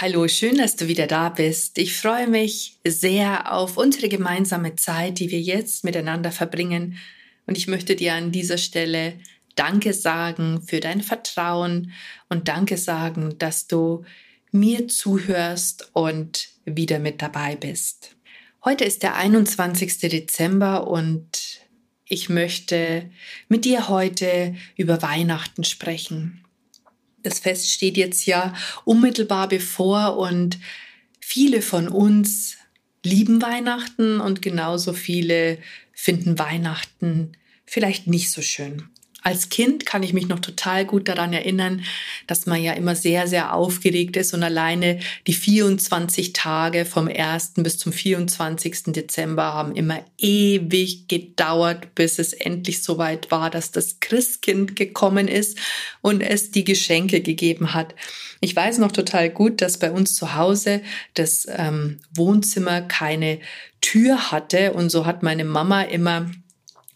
Hallo, schön, dass du wieder da bist. Ich freue mich sehr auf unsere gemeinsame Zeit, die wir jetzt miteinander verbringen. Und ich möchte dir an dieser Stelle Danke sagen für dein Vertrauen und Danke sagen, dass du mir zuhörst und wieder mit dabei bist. Heute ist der 21. Dezember und ich möchte mit dir heute über Weihnachten sprechen. Das Fest steht jetzt ja unmittelbar bevor und viele von uns lieben Weihnachten und genauso viele finden Weihnachten vielleicht nicht so schön. Als Kind kann ich mich noch total gut daran erinnern, dass man ja immer sehr, sehr aufgeregt ist und alleine die 24 Tage vom 1. bis zum 24. Dezember haben immer ewig gedauert, bis es endlich soweit war, dass das Christkind gekommen ist und es die Geschenke gegeben hat. Ich weiß noch total gut, dass bei uns zu Hause das ähm, Wohnzimmer keine Tür hatte und so hat meine Mama immer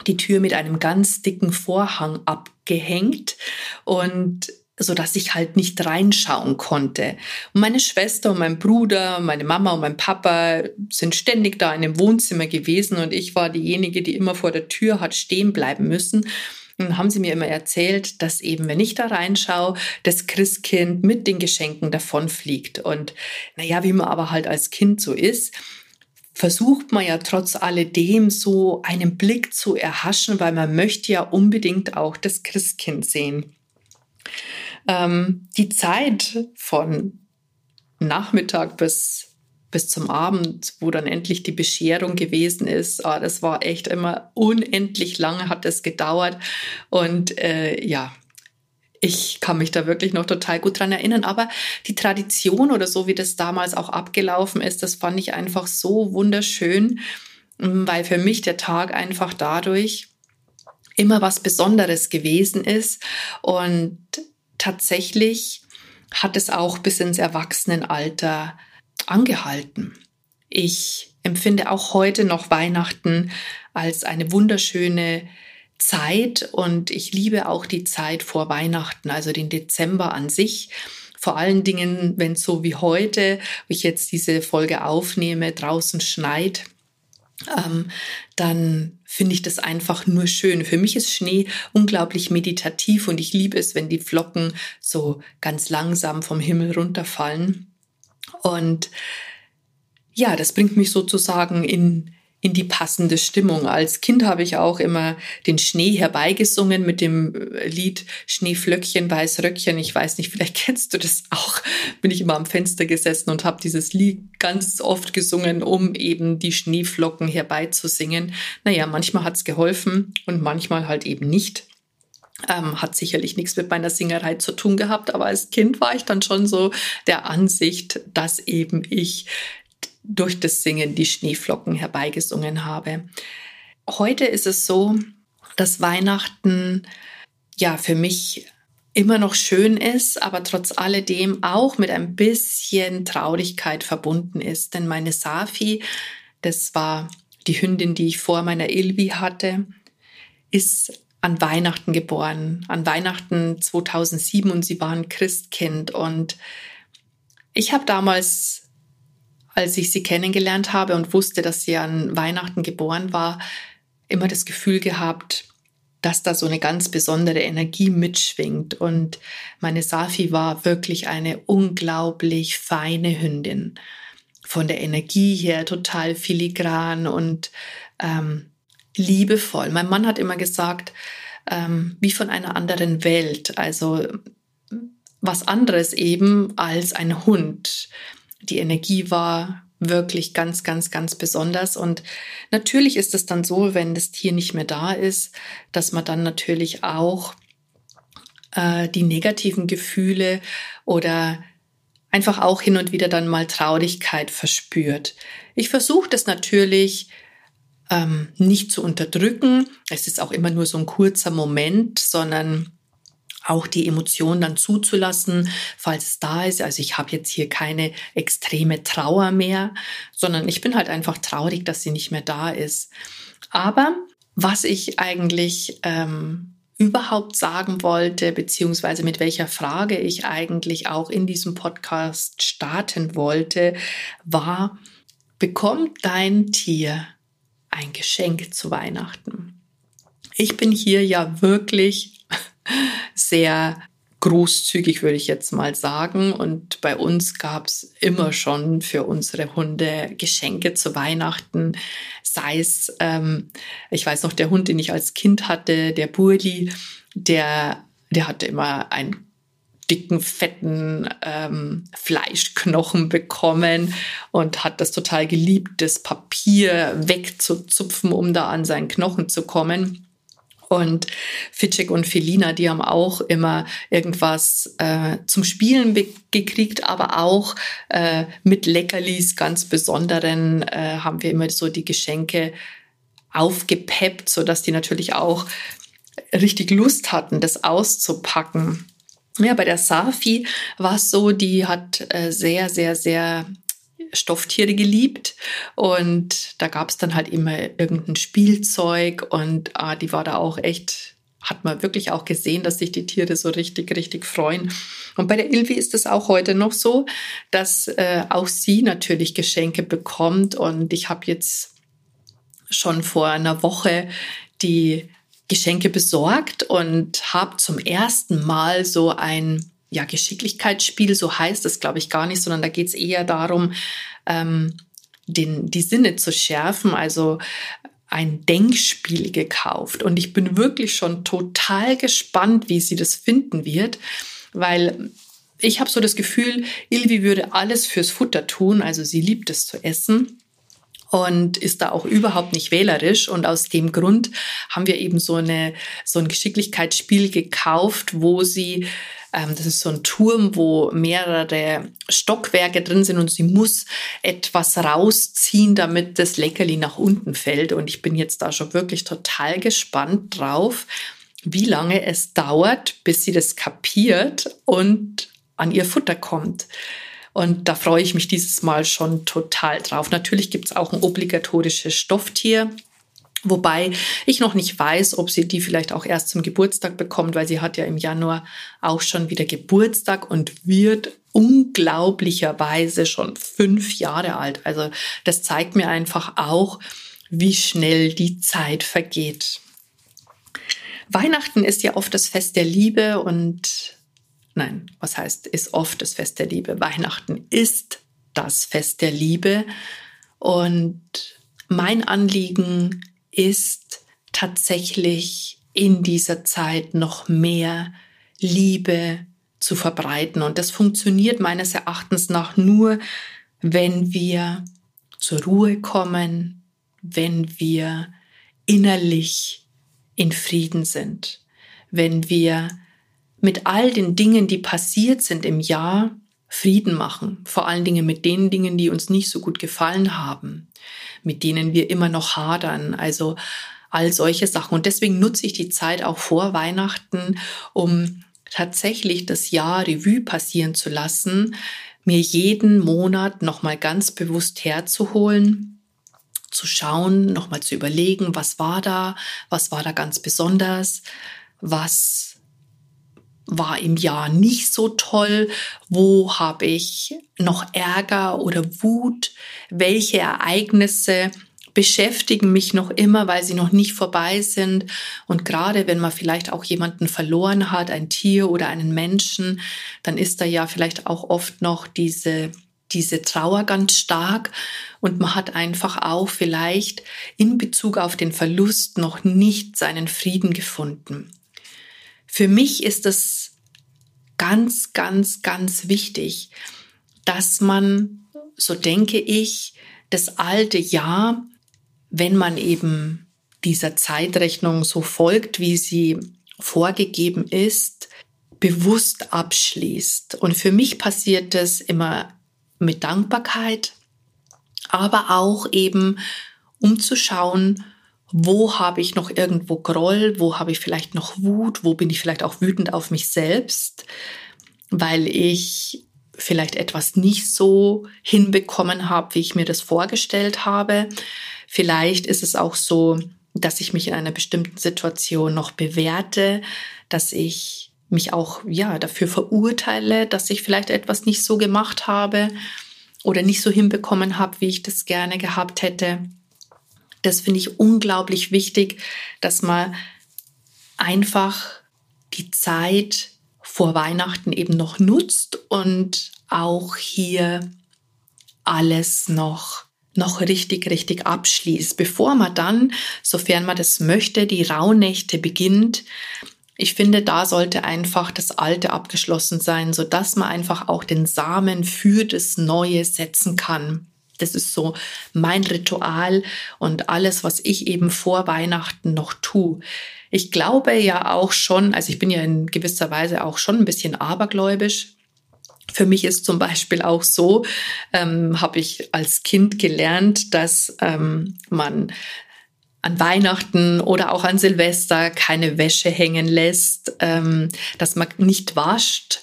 die Tür mit einem ganz dicken Vorhang abgehängt und so dass ich halt nicht reinschauen konnte. Und meine Schwester und mein Bruder, meine Mama und mein Papa sind ständig da in dem Wohnzimmer gewesen und ich war diejenige, die immer vor der Tür hat stehen bleiben müssen. Und haben sie mir immer erzählt, dass eben, wenn ich da reinschaue, das Christkind mit den Geschenken davonfliegt. Und naja, wie man aber halt als Kind so ist, versucht man ja trotz alledem so einen Blick zu erhaschen, weil man möchte ja unbedingt auch das Christkind sehen. Ähm, die Zeit von Nachmittag bis, bis zum Abend, wo dann endlich die Bescherung gewesen ist, oh, das war echt immer unendlich lange, hat es gedauert. Und äh, ja, ich kann mich da wirklich noch total gut dran erinnern. Aber die Tradition oder so, wie das damals auch abgelaufen ist, das fand ich einfach so wunderschön, mm, weil für mich der Tag einfach dadurch immer was Besonderes gewesen ist. Und tatsächlich hat es auch bis ins Erwachsenenalter angehalten. Ich empfinde auch heute noch Weihnachten als eine wunderschöne Zeit und ich liebe auch die Zeit vor Weihnachten, also den Dezember an sich. Vor allen Dingen, wenn es so wie heute, wo ich jetzt diese Folge aufnehme, draußen schneit, ähm, dann finde ich das einfach nur schön. Für mich ist Schnee unglaublich meditativ und ich liebe es, wenn die Flocken so ganz langsam vom Himmel runterfallen. Und ja, das bringt mich sozusagen in in die passende Stimmung. Als Kind habe ich auch immer den Schnee herbeigesungen mit dem äh, Lied Schneeflöckchen, Weißröckchen. Ich weiß nicht, vielleicht kennst du das auch. Bin ich immer am Fenster gesessen und habe dieses Lied ganz oft gesungen, um eben die Schneeflocken herbeizusingen. Naja, manchmal hat's geholfen und manchmal halt eben nicht. Ähm, hat sicherlich nichts mit meiner Singerei zu tun gehabt, aber als Kind war ich dann schon so der Ansicht, dass eben ich durch das Singen die Schneeflocken herbeigesungen habe. Heute ist es so, dass Weihnachten ja für mich immer noch schön ist, aber trotz alledem auch mit ein bisschen Traurigkeit verbunden ist. Denn meine Safi, das war die Hündin, die ich vor meiner Ilvi hatte, ist an Weihnachten geboren, an Weihnachten 2007 und sie war ein Christkind. Und ich habe damals als ich sie kennengelernt habe und wusste, dass sie an Weihnachten geboren war, immer das Gefühl gehabt, dass da so eine ganz besondere Energie mitschwingt. Und meine Safi war wirklich eine unglaublich feine Hündin. Von der Energie her total filigran und ähm, liebevoll. Mein Mann hat immer gesagt, ähm, wie von einer anderen Welt. Also was anderes eben als ein Hund die Energie war wirklich ganz, ganz, ganz besonders. Und natürlich ist es dann so, wenn das Tier nicht mehr da ist, dass man dann natürlich auch äh, die negativen Gefühle oder einfach auch hin und wieder dann mal Traurigkeit verspürt. Ich versuche das natürlich ähm, nicht zu unterdrücken. Es ist auch immer nur so ein kurzer Moment, sondern auch die Emotion dann zuzulassen, falls es da ist. Also ich habe jetzt hier keine extreme Trauer mehr, sondern ich bin halt einfach traurig, dass sie nicht mehr da ist. Aber was ich eigentlich ähm, überhaupt sagen wollte, beziehungsweise mit welcher Frage ich eigentlich auch in diesem Podcast starten wollte, war, bekommt dein Tier ein Geschenk zu Weihnachten? Ich bin hier ja wirklich sehr großzügig, würde ich jetzt mal sagen. Und bei uns gab es immer schon für unsere Hunde Geschenke zu Weihnachten. Sei es, ähm, ich weiß noch, der Hund, den ich als Kind hatte, der Burli, der, der hatte immer einen dicken, fetten ähm, Fleischknochen bekommen und hat das total geliebt, das Papier wegzuzupfen, um da an seinen Knochen zu kommen. Und Fitschek und Felina, die haben auch immer irgendwas äh, zum Spielen gekriegt, aber auch äh, mit Leckerlis ganz besonderen äh, haben wir immer so die Geschenke aufgepeppt, so dass die natürlich auch richtig Lust hatten, das auszupacken. Ja, bei der Safi war es so, die hat äh, sehr, sehr, sehr Stofftiere geliebt und da gab es dann halt immer irgendein Spielzeug und ah, die war da auch echt, hat man wirklich auch gesehen, dass sich die Tiere so richtig, richtig freuen. Und bei der Ilvi ist es auch heute noch so, dass äh, auch sie natürlich Geschenke bekommt und ich habe jetzt schon vor einer Woche die Geschenke besorgt und habe zum ersten Mal so ein ja, Geschicklichkeitsspiel, so heißt es, glaube ich, gar nicht, sondern da geht es eher darum, ähm, den, die Sinne zu schärfen, also ein Denkspiel gekauft. Und ich bin wirklich schon total gespannt, wie sie das finden wird, weil ich habe so das Gefühl, Ilvi würde alles fürs Futter tun, also sie liebt es zu essen und ist da auch überhaupt nicht wählerisch. Und aus dem Grund haben wir eben so, eine, so ein Geschicklichkeitsspiel gekauft, wo sie das ist so ein Turm, wo mehrere Stockwerke drin sind und sie muss etwas rausziehen, damit das Leckerli nach unten fällt. Und ich bin jetzt da schon wirklich total gespannt drauf, wie lange es dauert, bis sie das kapiert und an ihr Futter kommt. Und da freue ich mich dieses Mal schon total drauf. Natürlich gibt es auch ein obligatorisches Stofftier. Wobei ich noch nicht weiß, ob sie die vielleicht auch erst zum Geburtstag bekommt, weil sie hat ja im Januar auch schon wieder Geburtstag und wird unglaublicherweise schon fünf Jahre alt. Also das zeigt mir einfach auch, wie schnell die Zeit vergeht. Weihnachten ist ja oft das Fest der Liebe und nein, was heißt, ist oft das Fest der Liebe. Weihnachten ist das Fest der Liebe und mein Anliegen ist tatsächlich in dieser Zeit noch mehr Liebe zu verbreiten. Und das funktioniert meines Erachtens nach nur, wenn wir zur Ruhe kommen, wenn wir innerlich in Frieden sind, wenn wir mit all den Dingen, die passiert sind im Jahr, Frieden machen, vor allen Dingen mit den Dingen, die uns nicht so gut gefallen haben, mit denen wir immer noch hadern, also all solche Sachen. Und deswegen nutze ich die Zeit auch vor Weihnachten, um tatsächlich das Jahr Revue passieren zu lassen, mir jeden Monat nochmal ganz bewusst herzuholen, zu schauen, nochmal zu überlegen, was war da, was war da ganz besonders, was war im Jahr nicht so toll? Wo habe ich noch Ärger oder Wut? Welche Ereignisse beschäftigen mich noch immer, weil sie noch nicht vorbei sind? Und gerade wenn man vielleicht auch jemanden verloren hat, ein Tier oder einen Menschen, dann ist da ja vielleicht auch oft noch diese diese Trauer ganz stark und man hat einfach auch vielleicht in Bezug auf den Verlust noch nicht seinen Frieden gefunden. Für mich ist es ganz, ganz, ganz wichtig, dass man, so denke ich, das alte Jahr, wenn man eben dieser Zeitrechnung so folgt, wie sie vorgegeben ist, bewusst abschließt. Und für mich passiert das immer mit Dankbarkeit, aber auch eben, um zu schauen, wo habe ich noch irgendwo Groll, wo habe ich vielleicht noch Wut, wo bin ich vielleicht auch wütend auf mich selbst, weil ich vielleicht etwas nicht so hinbekommen habe, wie ich mir das vorgestellt habe. Vielleicht ist es auch so, dass ich mich in einer bestimmten Situation noch bewerte, dass ich mich auch ja dafür verurteile, dass ich vielleicht etwas nicht so gemacht habe oder nicht so hinbekommen habe, wie ich das gerne gehabt hätte. Das finde ich unglaublich wichtig, dass man einfach die Zeit vor Weihnachten eben noch nutzt und auch hier alles noch noch richtig, richtig abschließt, bevor man dann, sofern man das möchte, die Rauhnächte beginnt. Ich finde, da sollte einfach das Alte abgeschlossen sein, so dass man einfach auch den Samen für das Neue setzen kann. Das ist so mein Ritual und alles, was ich eben vor Weihnachten noch tue. Ich glaube ja auch schon, also ich bin ja in gewisser Weise auch schon ein bisschen abergläubisch. Für mich ist zum Beispiel auch so, ähm, habe ich als Kind gelernt, dass ähm, man an Weihnachten oder auch an Silvester keine Wäsche hängen lässt, ähm, dass man nicht wascht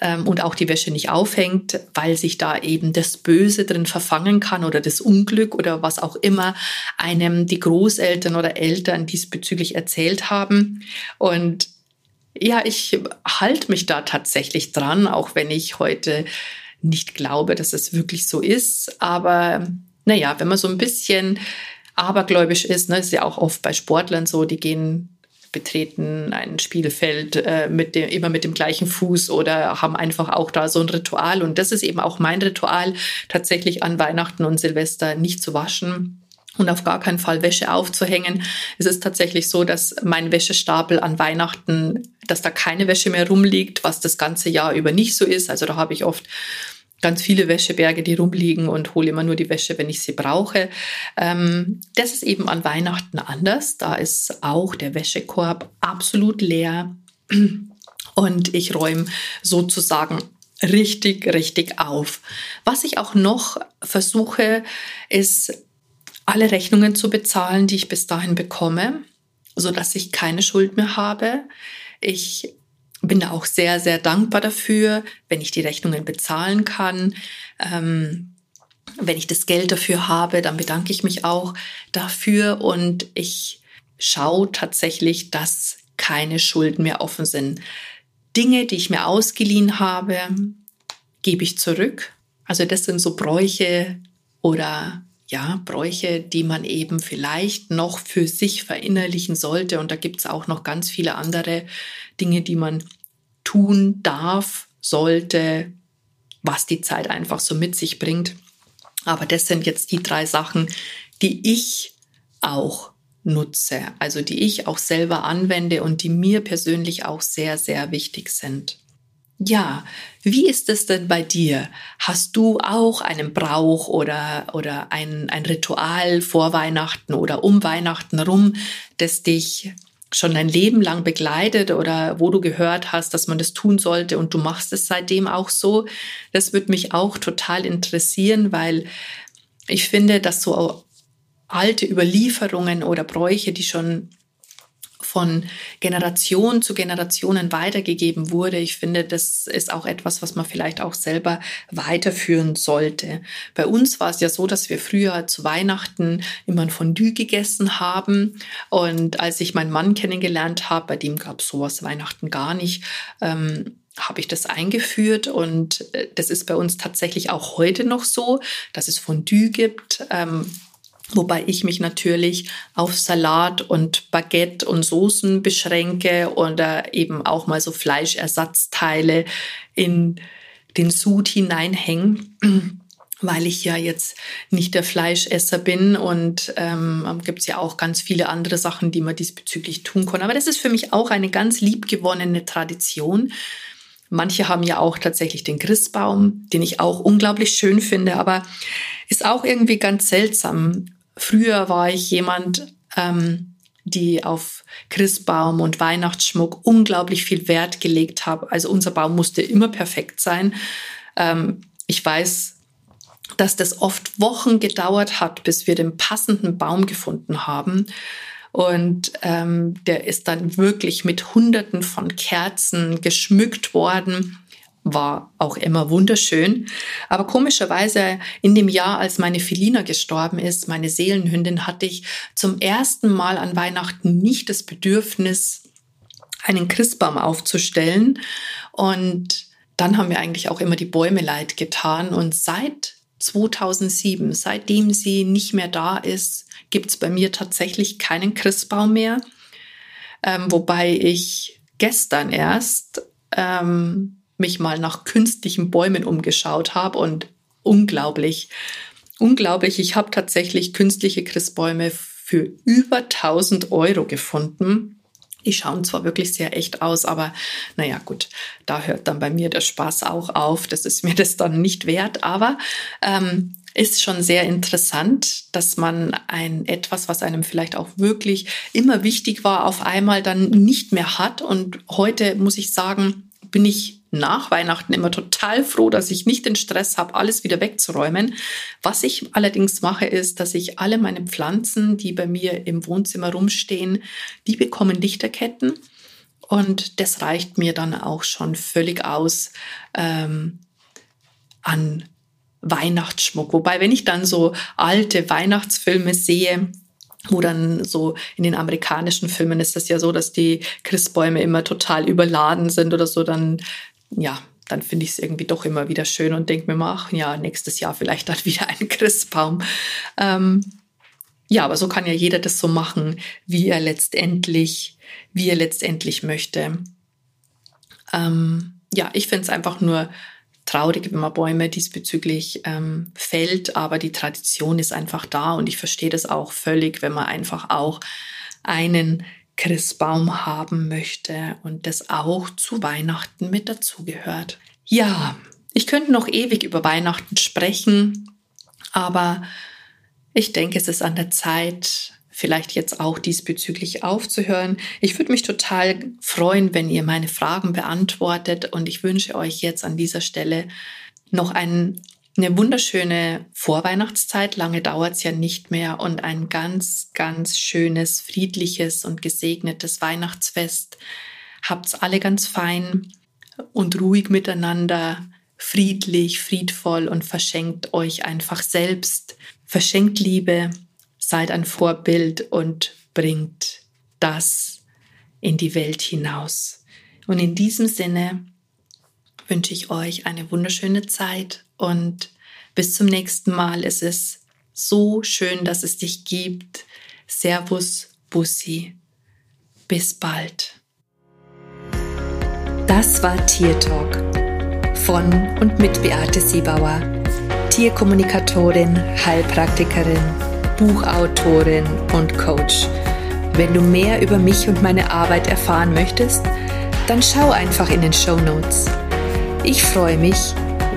ähm, und auch die Wäsche nicht aufhängt, weil sich da eben das Böse drin verfangen kann oder das Unglück oder was auch immer einem die Großeltern oder Eltern diesbezüglich erzählt haben. Und ja, ich halte mich da tatsächlich dran, auch wenn ich heute nicht glaube, dass es wirklich so ist. Aber naja, wenn man so ein bisschen abergläubisch ist, ne, ist ja auch oft bei Sportlern so, die gehen betreten ein Spielfeld äh, mit dem, immer mit dem gleichen Fuß oder haben einfach auch da so ein Ritual. Und das ist eben auch mein Ritual, tatsächlich an Weihnachten und Silvester nicht zu waschen und auf gar keinen Fall Wäsche aufzuhängen. Es ist tatsächlich so, dass mein Wäschestapel an Weihnachten, dass da keine Wäsche mehr rumliegt, was das ganze Jahr über nicht so ist. Also da habe ich oft ganz viele Wäscheberge, die rumliegen und hole immer nur die Wäsche, wenn ich sie brauche. Ähm, das ist eben an Weihnachten anders. Da ist auch der Wäschekorb absolut leer und ich räume sozusagen richtig, richtig auf. Was ich auch noch versuche, ist alle Rechnungen zu bezahlen, die ich bis dahin bekomme, so dass ich keine Schuld mehr habe. Ich bin da auch sehr, sehr dankbar dafür, wenn ich die Rechnungen bezahlen kann. Ähm, wenn ich das Geld dafür habe, dann bedanke ich mich auch dafür und ich schaue tatsächlich, dass keine Schulden mehr offen sind. Dinge, die ich mir ausgeliehen habe, gebe ich zurück. Also das sind so Bräuche oder ja, Bräuche, die man eben vielleicht noch für sich verinnerlichen sollte. Und da gibt es auch noch ganz viele andere Dinge, die man tun darf, sollte, was die Zeit einfach so mit sich bringt. Aber das sind jetzt die drei Sachen, die ich auch nutze, also die ich auch selber anwende und die mir persönlich auch sehr, sehr wichtig sind. Ja, wie ist es denn bei dir? Hast du auch einen Brauch oder, oder ein, ein Ritual vor Weihnachten oder um Weihnachten rum, das dich schon dein Leben lang begleitet oder wo du gehört hast, dass man das tun sollte und du machst es seitdem auch so? Das würde mich auch total interessieren, weil ich finde, dass so alte Überlieferungen oder Bräuche, die schon von Generation zu Generationen weitergegeben wurde. Ich finde, das ist auch etwas, was man vielleicht auch selber weiterführen sollte. Bei uns war es ja so, dass wir früher zu Weihnachten immer ein Fondue gegessen haben. Und als ich meinen Mann kennengelernt habe, bei dem gab es sowas Weihnachten gar nicht, ähm, habe ich das eingeführt und äh, das ist bei uns tatsächlich auch heute noch so, dass es Fondue gibt. Ähm, Wobei ich mich natürlich auf Salat und Baguette und Soßen beschränke oder eben auch mal so Fleischersatzteile in den Sud hineinhängen, weil ich ja jetzt nicht der Fleischesser bin und ähm, gibt es ja auch ganz viele andere Sachen, die man diesbezüglich tun kann. Aber das ist für mich auch eine ganz liebgewonnene Tradition. Manche haben ja auch tatsächlich den Christbaum, den ich auch unglaublich schön finde, aber ist auch irgendwie ganz seltsam. Früher war ich jemand, ähm, die auf Christbaum und Weihnachtsschmuck unglaublich viel Wert gelegt habe. Also unser Baum musste immer perfekt sein. Ähm, ich weiß, dass das oft Wochen gedauert hat, bis wir den passenden Baum gefunden haben. Und ähm, der ist dann wirklich mit Hunderten von Kerzen geschmückt worden war auch immer wunderschön. Aber komischerweise in dem Jahr, als meine Felina gestorben ist, meine Seelenhündin, hatte ich zum ersten Mal an Weihnachten nicht das Bedürfnis, einen Christbaum aufzustellen. Und dann haben mir eigentlich auch immer die Bäume leid getan. Und seit 2007, seitdem sie nicht mehr da ist, gibt es bei mir tatsächlich keinen Christbaum mehr. Ähm, wobei ich gestern erst ähm, mich mal nach künstlichen Bäumen umgeschaut habe und unglaublich, unglaublich, ich habe tatsächlich künstliche Christbäume für über 1000 Euro gefunden. Die schauen zwar wirklich sehr echt aus, aber naja gut, da hört dann bei mir der Spaß auch auf. Das ist mir das dann nicht wert, aber ähm, ist schon sehr interessant, dass man ein etwas, was einem vielleicht auch wirklich immer wichtig war, auf einmal dann nicht mehr hat. Und heute muss ich sagen, bin ich nach Weihnachten immer total froh, dass ich nicht den Stress habe, alles wieder wegzuräumen. Was ich allerdings mache, ist, dass ich alle meine Pflanzen, die bei mir im Wohnzimmer rumstehen, die bekommen Lichterketten. Und das reicht mir dann auch schon völlig aus ähm, an Weihnachtsschmuck. Wobei, wenn ich dann so alte Weihnachtsfilme sehe, wo dann so in den amerikanischen Filmen ist das ja so, dass die Christbäume immer total überladen sind oder so, dann ja, dann finde ich es irgendwie doch immer wieder schön und denke mir mal, ach ja, nächstes Jahr vielleicht dann wieder ein Christbaum. Ähm, ja, aber so kann ja jeder das so machen, wie er letztendlich, wie er letztendlich möchte. Ähm, ja, ich finde es einfach nur traurig, wenn man Bäume diesbezüglich ähm, fällt, aber die Tradition ist einfach da und ich verstehe das auch völlig, wenn man einfach auch einen Christbaum haben möchte und das auch zu Weihnachten mit dazugehört. Ja, ich könnte noch ewig über Weihnachten sprechen, aber ich denke, es ist an der Zeit, vielleicht jetzt auch diesbezüglich aufzuhören. Ich würde mich total freuen, wenn ihr meine Fragen beantwortet und ich wünsche euch jetzt an dieser Stelle noch einen eine wunderschöne Vorweihnachtszeit, lange dauert es ja nicht mehr und ein ganz, ganz schönes, friedliches und gesegnetes Weihnachtsfest. Habt's alle ganz fein und ruhig miteinander, friedlich, friedvoll und verschenkt euch einfach selbst. Verschenkt Liebe, seid ein Vorbild und bringt das in die Welt hinaus. Und in diesem Sinne wünsche ich euch eine wunderschöne Zeit und bis zum nächsten Mal. Es ist so schön, dass es dich gibt. Servus, Bussi. Bis bald. Das war Tier Talk von und mit Beate Siebauer, Tierkommunikatorin, Heilpraktikerin, Buchautorin und Coach. Wenn du mehr über mich und meine Arbeit erfahren möchtest, dann schau einfach in den Show Notes. Ich freue mich,